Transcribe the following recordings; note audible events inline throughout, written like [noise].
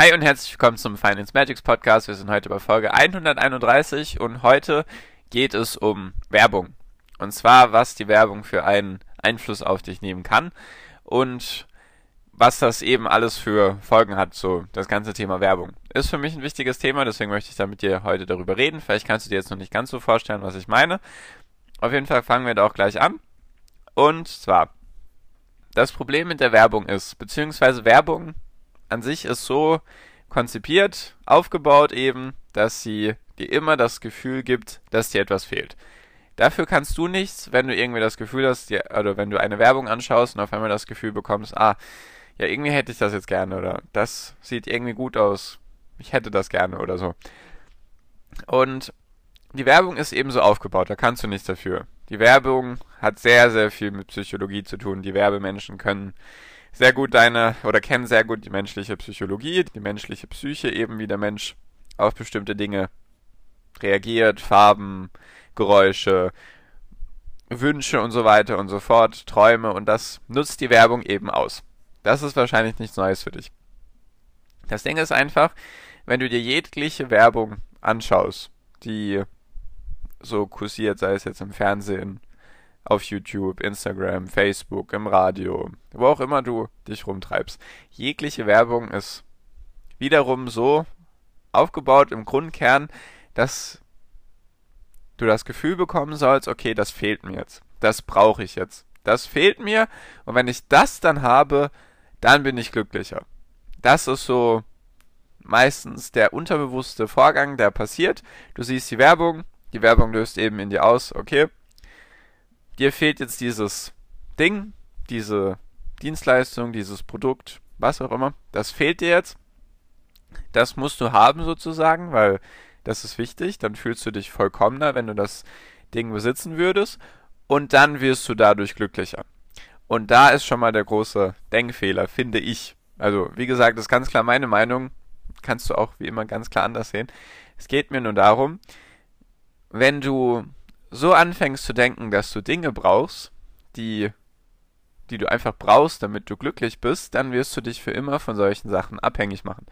Hi und herzlich willkommen zum Finance Magics Podcast. Wir sind heute bei Folge 131 und heute geht es um Werbung. Und zwar, was die Werbung für einen Einfluss auf dich nehmen kann und was das eben alles für Folgen hat, so das ganze Thema Werbung. Ist für mich ein wichtiges Thema, deswegen möchte ich da mit dir heute darüber reden. Vielleicht kannst du dir jetzt noch nicht ganz so vorstellen, was ich meine. Auf jeden Fall fangen wir da auch gleich an. Und zwar, das Problem mit der Werbung ist, beziehungsweise Werbung an sich ist so konzipiert, aufgebaut eben, dass sie dir immer das Gefühl gibt, dass dir etwas fehlt. Dafür kannst du nichts, wenn du irgendwie das Gefühl hast, dir, oder wenn du eine Werbung anschaust und auf einmal das Gefühl bekommst, ah, ja, irgendwie hätte ich das jetzt gerne oder das sieht irgendwie gut aus, ich hätte das gerne oder so. Und die Werbung ist eben so aufgebaut, da kannst du nichts dafür. Die Werbung hat sehr, sehr viel mit Psychologie zu tun. Die Werbemenschen können sehr gut deine oder kennen sehr gut die menschliche Psychologie, die menschliche Psyche, eben wie der Mensch auf bestimmte Dinge reagiert, Farben, Geräusche, Wünsche und so weiter und so fort, Träume und das nutzt die Werbung eben aus. Das ist wahrscheinlich nichts Neues für dich. Das Ding ist einfach, wenn du dir jegliche Werbung anschaust, die so kursiert, sei es jetzt im Fernsehen, auf YouTube, Instagram, Facebook, im Radio, wo auch immer du dich rumtreibst. Jegliche Werbung ist wiederum so aufgebaut im Grundkern, dass du das Gefühl bekommen sollst, okay, das fehlt mir jetzt. Das brauche ich jetzt. Das fehlt mir und wenn ich das dann habe, dann bin ich glücklicher. Das ist so meistens der unterbewusste Vorgang, der passiert. Du siehst die Werbung, die Werbung löst eben in dir aus, okay, dir fehlt jetzt dieses Ding, diese Dienstleistung, dieses Produkt, was auch immer, das fehlt dir jetzt. Das musst du haben sozusagen, weil das ist wichtig. Dann fühlst du dich vollkommener, wenn du das Ding besitzen würdest. Und dann wirst du dadurch glücklicher. Und da ist schon mal der große Denkfehler, finde ich. Also, wie gesagt, das ist ganz klar meine Meinung. Kannst du auch wie immer ganz klar anders sehen. Es geht mir nur darum, wenn du so anfängst zu denken, dass du Dinge brauchst, die, die du einfach brauchst, damit du glücklich bist, dann wirst du dich für immer von solchen Sachen abhängig machen.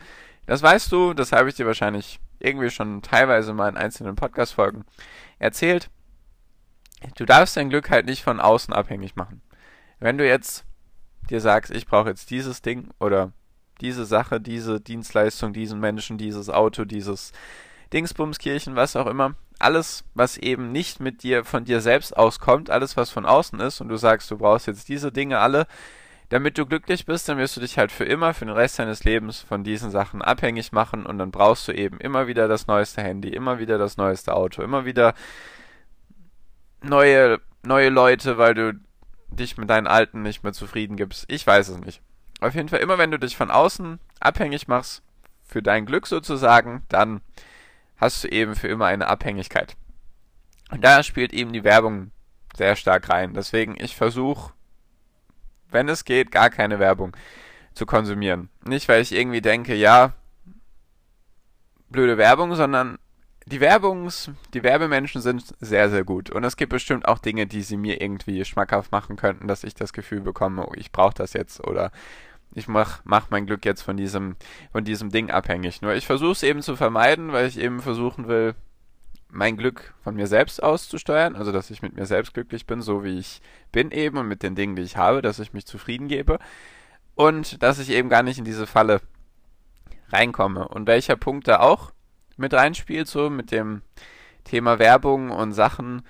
Das weißt du, das habe ich dir wahrscheinlich irgendwie schon teilweise mal in einzelnen Podcast-Folgen erzählt. Du darfst dein Glück halt nicht von außen abhängig machen. Wenn du jetzt dir sagst, ich brauche jetzt dieses Ding oder diese Sache, diese Dienstleistung, diesen Menschen, dieses Auto, dieses Dingsbumskirchen, was auch immer, alles, was eben nicht mit dir, von dir selbst auskommt, alles, was von außen ist, und du sagst, du brauchst jetzt diese Dinge alle, damit du glücklich bist, dann wirst du dich halt für immer, für den Rest deines Lebens von diesen Sachen abhängig machen und dann brauchst du eben immer wieder das neueste Handy, immer wieder das neueste Auto, immer wieder neue, neue Leute, weil du dich mit deinen alten nicht mehr zufrieden gibst. Ich weiß es nicht. Auf jeden Fall, immer wenn du dich von außen abhängig machst, für dein Glück sozusagen, dann hast du eben für immer eine Abhängigkeit. Und da spielt eben die Werbung sehr stark rein. Deswegen, ich versuche, wenn es geht, gar keine Werbung zu konsumieren. Nicht, weil ich irgendwie denke, ja, blöde Werbung, sondern die Werbungs, die Werbemenschen sind sehr, sehr gut. Und es gibt bestimmt auch Dinge, die sie mir irgendwie schmackhaft machen könnten, dass ich das Gefühl bekomme, oh, ich brauche das jetzt oder ich mach, mach mein Glück jetzt von diesem, von diesem Ding abhängig. Nur ich versuche es eben zu vermeiden, weil ich eben versuchen will, mein Glück von mir selbst auszusteuern, also dass ich mit mir selbst glücklich bin, so wie ich bin eben und mit den Dingen, die ich habe, dass ich mich zufrieden gebe und dass ich eben gar nicht in diese Falle reinkomme. Und welcher Punkt da auch mit reinspielt, so mit dem Thema Werbung und Sachen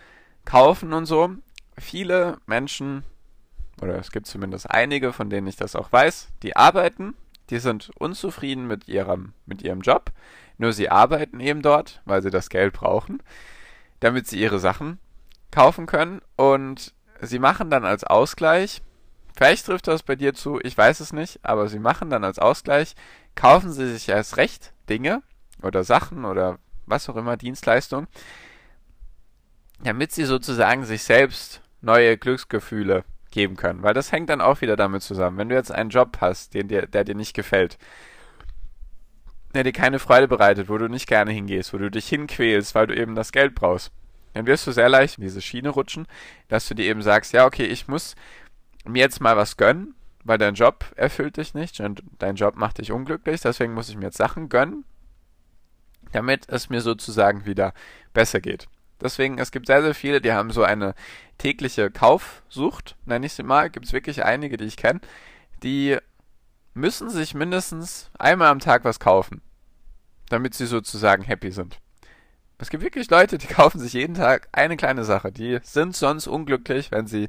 kaufen und so. Viele Menschen oder es gibt zumindest einige, von denen ich das auch weiß, die arbeiten, die sind unzufrieden mit ihrem, mit ihrem Job, nur sie arbeiten eben dort, weil sie das Geld brauchen, damit sie ihre Sachen kaufen können. Und sie machen dann als Ausgleich, vielleicht trifft das bei dir zu, ich weiß es nicht, aber sie machen dann als Ausgleich kaufen sie sich erst recht Dinge oder Sachen oder was auch immer, Dienstleistungen, damit sie sozusagen sich selbst neue Glücksgefühle geben können. Weil das hängt dann auch wieder damit zusammen. Wenn du jetzt einen Job hast, den dir, der dir nicht gefällt, der dir keine Freude bereitet, wo du nicht gerne hingehst, wo du dich hinquälst, weil du eben das Geld brauchst, dann wirst du sehr leicht in diese Schiene rutschen, dass du dir eben sagst, ja, okay, ich muss mir jetzt mal was gönnen, weil dein Job erfüllt dich nicht und dein Job macht dich unglücklich, deswegen muss ich mir jetzt Sachen gönnen, damit es mir sozusagen wieder besser geht. Deswegen, es gibt sehr, sehr viele, die haben so eine tägliche Kaufsucht, nenne ich sie mal. Gibt es wirklich einige, die ich kenne, die müssen sich mindestens einmal am Tag was kaufen, damit sie sozusagen happy sind. Es gibt wirklich Leute, die [laughs] kaufen sich jeden Tag eine kleine Sache. Die sind sonst unglücklich, wenn sie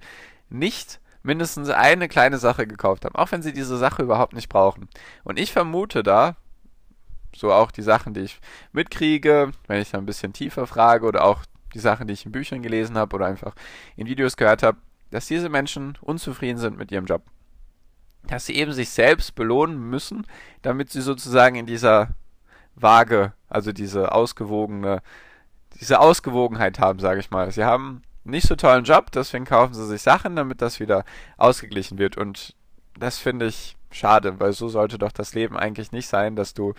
nicht mindestens eine kleine Sache gekauft haben, auch wenn sie diese Sache überhaupt nicht brauchen. Und ich vermute da, so auch die Sachen, die ich mitkriege, wenn ich da ein bisschen tiefer frage oder auch die Sachen, die ich in Büchern gelesen habe oder einfach in Videos gehört habe, dass diese Menschen unzufrieden sind mit ihrem Job. Dass sie eben sich selbst belohnen müssen, damit sie sozusagen in dieser Waage, also diese ausgewogene, diese Ausgewogenheit haben, sage ich mal. Sie haben nicht so tollen Job, deswegen kaufen sie sich Sachen, damit das wieder ausgeglichen wird. Und das finde ich schade, weil so sollte doch das Leben eigentlich nicht sein, dass du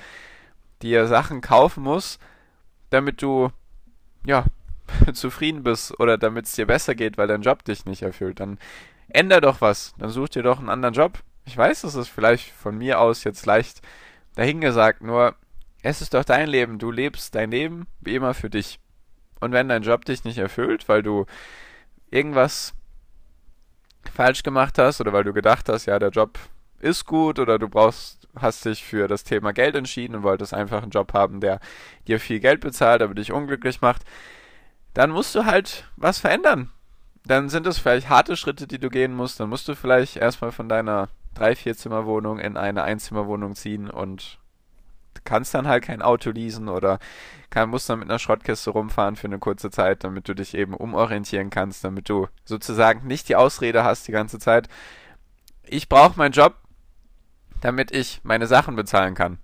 dir Sachen kaufen musst, damit du ja [laughs] zufrieden bist oder damit es dir besser geht, weil dein Job dich nicht erfüllt, dann änder doch was. Dann such dir doch einen anderen Job. Ich weiß, das ist vielleicht von mir aus jetzt leicht dahingesagt, nur es ist doch dein Leben. Du lebst dein Leben wie immer für dich. Und wenn dein Job dich nicht erfüllt, weil du irgendwas falsch gemacht hast oder weil du gedacht hast, ja, der Job ist gut oder du brauchst, hast dich für das Thema Geld entschieden und wolltest einfach einen Job haben, der dir viel Geld bezahlt, aber dich unglücklich macht, dann musst du halt was verändern. Dann sind es vielleicht harte Schritte, die du gehen musst. Dann musst du vielleicht erstmal von deiner 3-4-Zimmer-Wohnung in eine Einzimmerwohnung ziehen und kannst dann halt kein Auto leasen oder kann, musst dann mit einer Schrottkiste rumfahren für eine kurze Zeit, damit du dich eben umorientieren kannst, damit du sozusagen nicht die Ausrede hast die ganze Zeit. Ich brauche meinen Job, damit ich meine Sachen bezahlen kann.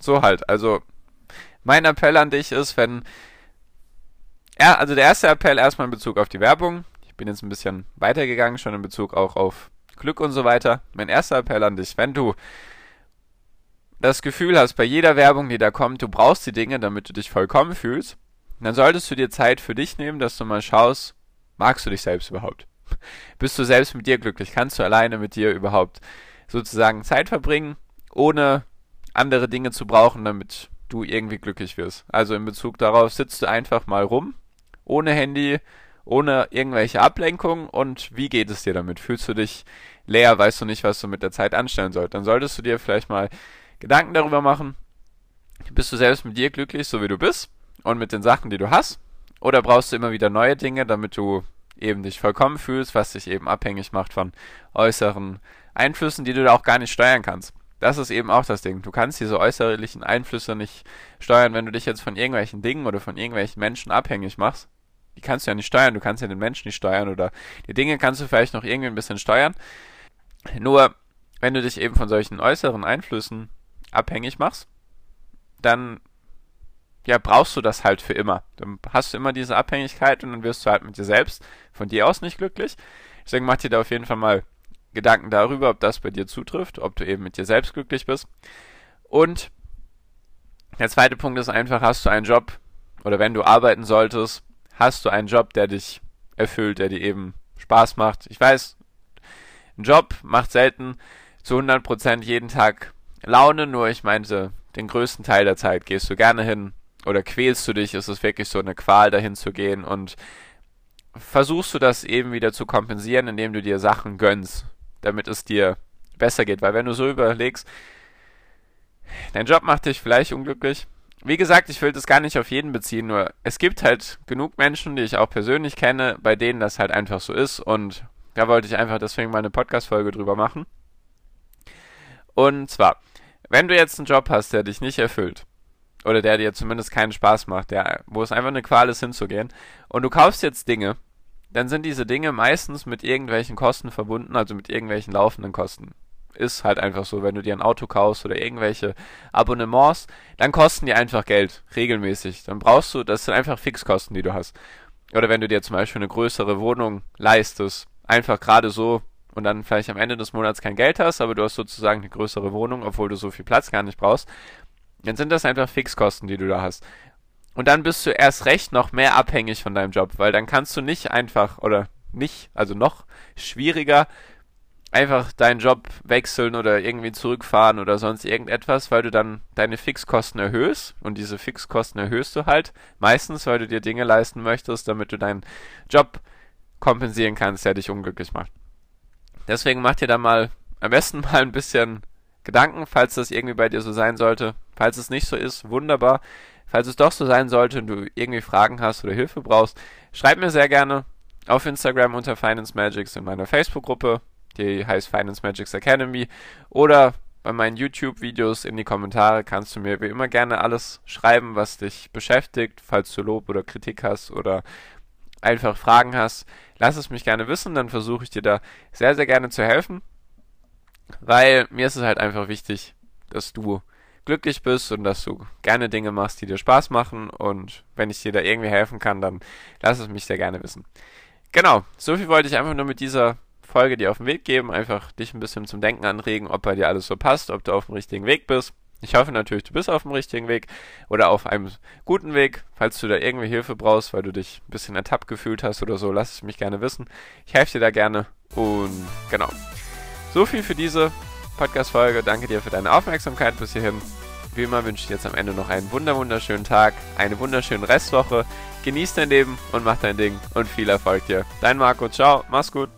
So halt. Also mein Appell an dich ist, wenn ja, also der erste Appell erstmal in Bezug auf die Werbung. Ich bin jetzt ein bisschen weitergegangen, schon in Bezug auch auf Glück und so weiter. Mein erster Appell an dich, wenn du das Gefühl hast, bei jeder Werbung, die da kommt, du brauchst die Dinge, damit du dich vollkommen fühlst, dann solltest du dir Zeit für dich nehmen, dass du mal schaust, magst du dich selbst überhaupt? [laughs] Bist du selbst mit dir glücklich? Kannst du alleine mit dir überhaupt sozusagen Zeit verbringen, ohne andere Dinge zu brauchen, damit du irgendwie glücklich wirst? Also in Bezug darauf sitzt du einfach mal rum ohne Handy, ohne irgendwelche Ablenkung und wie geht es dir damit? Fühlst du dich leer, weißt du nicht, was du mit der Zeit anstellen sollst? Dann solltest du dir vielleicht mal Gedanken darüber machen, bist du selbst mit dir glücklich, so wie du bist und mit den Sachen, die du hast? Oder brauchst du immer wieder neue Dinge, damit du eben dich vollkommen fühlst, was dich eben abhängig macht von äußeren Einflüssen, die du da auch gar nicht steuern kannst? Das ist eben auch das Ding. Du kannst diese äußerlichen Einflüsse nicht steuern, wenn du dich jetzt von irgendwelchen Dingen oder von irgendwelchen Menschen abhängig machst die kannst du ja nicht steuern, du kannst ja den Menschen nicht steuern oder die Dinge kannst du vielleicht noch irgendwie ein bisschen steuern. Nur, wenn du dich eben von solchen äußeren Einflüssen abhängig machst, dann ja, brauchst du das halt für immer. Dann hast du immer diese Abhängigkeit und dann wirst du halt mit dir selbst von dir aus nicht glücklich. Deswegen mach dir da auf jeden Fall mal Gedanken darüber, ob das bei dir zutrifft, ob du eben mit dir selbst glücklich bist. Und der zweite Punkt ist einfach, hast du einen Job oder wenn du arbeiten solltest, hast du einen Job, der dich erfüllt, der dir eben Spaß macht. Ich weiß, ein Job macht selten zu 100% jeden Tag Laune, nur ich meinte, den größten Teil der Zeit gehst du gerne hin oder quälst du dich, ist es wirklich so eine Qual dahin zu gehen und versuchst du das eben wieder zu kompensieren, indem du dir Sachen gönnst, damit es dir besser geht, weil wenn du so überlegst, dein Job macht dich vielleicht unglücklich, wie gesagt, ich will das gar nicht auf jeden beziehen, nur es gibt halt genug Menschen, die ich auch persönlich kenne, bei denen das halt einfach so ist und da wollte ich einfach deswegen mal eine Podcast-Folge drüber machen. Und zwar, wenn du jetzt einen Job hast, der dich nicht erfüllt, oder der dir zumindest keinen Spaß macht, der, wo es einfach eine Qual ist hinzugehen, und du kaufst jetzt Dinge, dann sind diese Dinge meistens mit irgendwelchen Kosten verbunden, also mit irgendwelchen laufenden Kosten. Ist halt einfach so, wenn du dir ein Auto kaufst oder irgendwelche Abonnements, dann kosten die einfach Geld, regelmäßig. Dann brauchst du, das sind einfach Fixkosten, die du hast. Oder wenn du dir zum Beispiel eine größere Wohnung leistest, einfach gerade so und dann vielleicht am Ende des Monats kein Geld hast, aber du hast sozusagen eine größere Wohnung, obwohl du so viel Platz gar nicht brauchst, dann sind das einfach Fixkosten, die du da hast. Und dann bist du erst recht noch mehr abhängig von deinem Job, weil dann kannst du nicht einfach oder nicht, also noch schwieriger einfach deinen Job wechseln oder irgendwie zurückfahren oder sonst irgendetwas, weil du dann deine Fixkosten erhöhst und diese Fixkosten erhöhst du halt meistens, weil du dir Dinge leisten möchtest, damit du deinen Job kompensieren kannst, der dich unglücklich macht. Deswegen mach dir da mal am besten [laughs] mal ein bisschen Gedanken, falls das irgendwie bei dir so sein sollte. Falls es nicht so ist, wunderbar. Falls es doch so sein sollte und du irgendwie Fragen hast oder Hilfe brauchst, schreib mir sehr gerne auf Instagram unter Finance Magics in meiner Facebook-Gruppe die heißt Finance Magics Academy. Oder bei meinen YouTube-Videos in die Kommentare kannst du mir wie immer gerne alles schreiben, was dich beschäftigt, falls du Lob oder Kritik hast oder einfach Fragen hast. Lass es mich gerne wissen, dann versuche ich dir da sehr, sehr gerne zu helfen. Weil mir ist es halt einfach wichtig, dass du glücklich bist und dass du gerne Dinge machst, die dir Spaß machen. Und wenn ich dir da irgendwie helfen kann, dann lass es mich sehr gerne wissen. Genau, so viel wollte ich einfach nur mit dieser Folge dir auf den Weg geben, einfach dich ein bisschen zum Denken anregen, ob bei dir alles so passt, ob du auf dem richtigen Weg bist. Ich hoffe natürlich, du bist auf dem richtigen Weg oder auf einem guten Weg. Falls du da irgendwie Hilfe brauchst, weil du dich ein bisschen ertappt gefühlt hast oder so, lass es mich gerne wissen. Ich helfe dir da gerne. Und genau. So viel für diese Podcast-Folge. Danke dir für deine Aufmerksamkeit bis hierhin. Wie immer wünsche ich dir jetzt am Ende noch einen wunderschönen Tag, eine wunderschöne Restwoche. Genieß dein Leben und mach dein Ding und viel Erfolg dir. Dein Marco, ciao, mach's gut.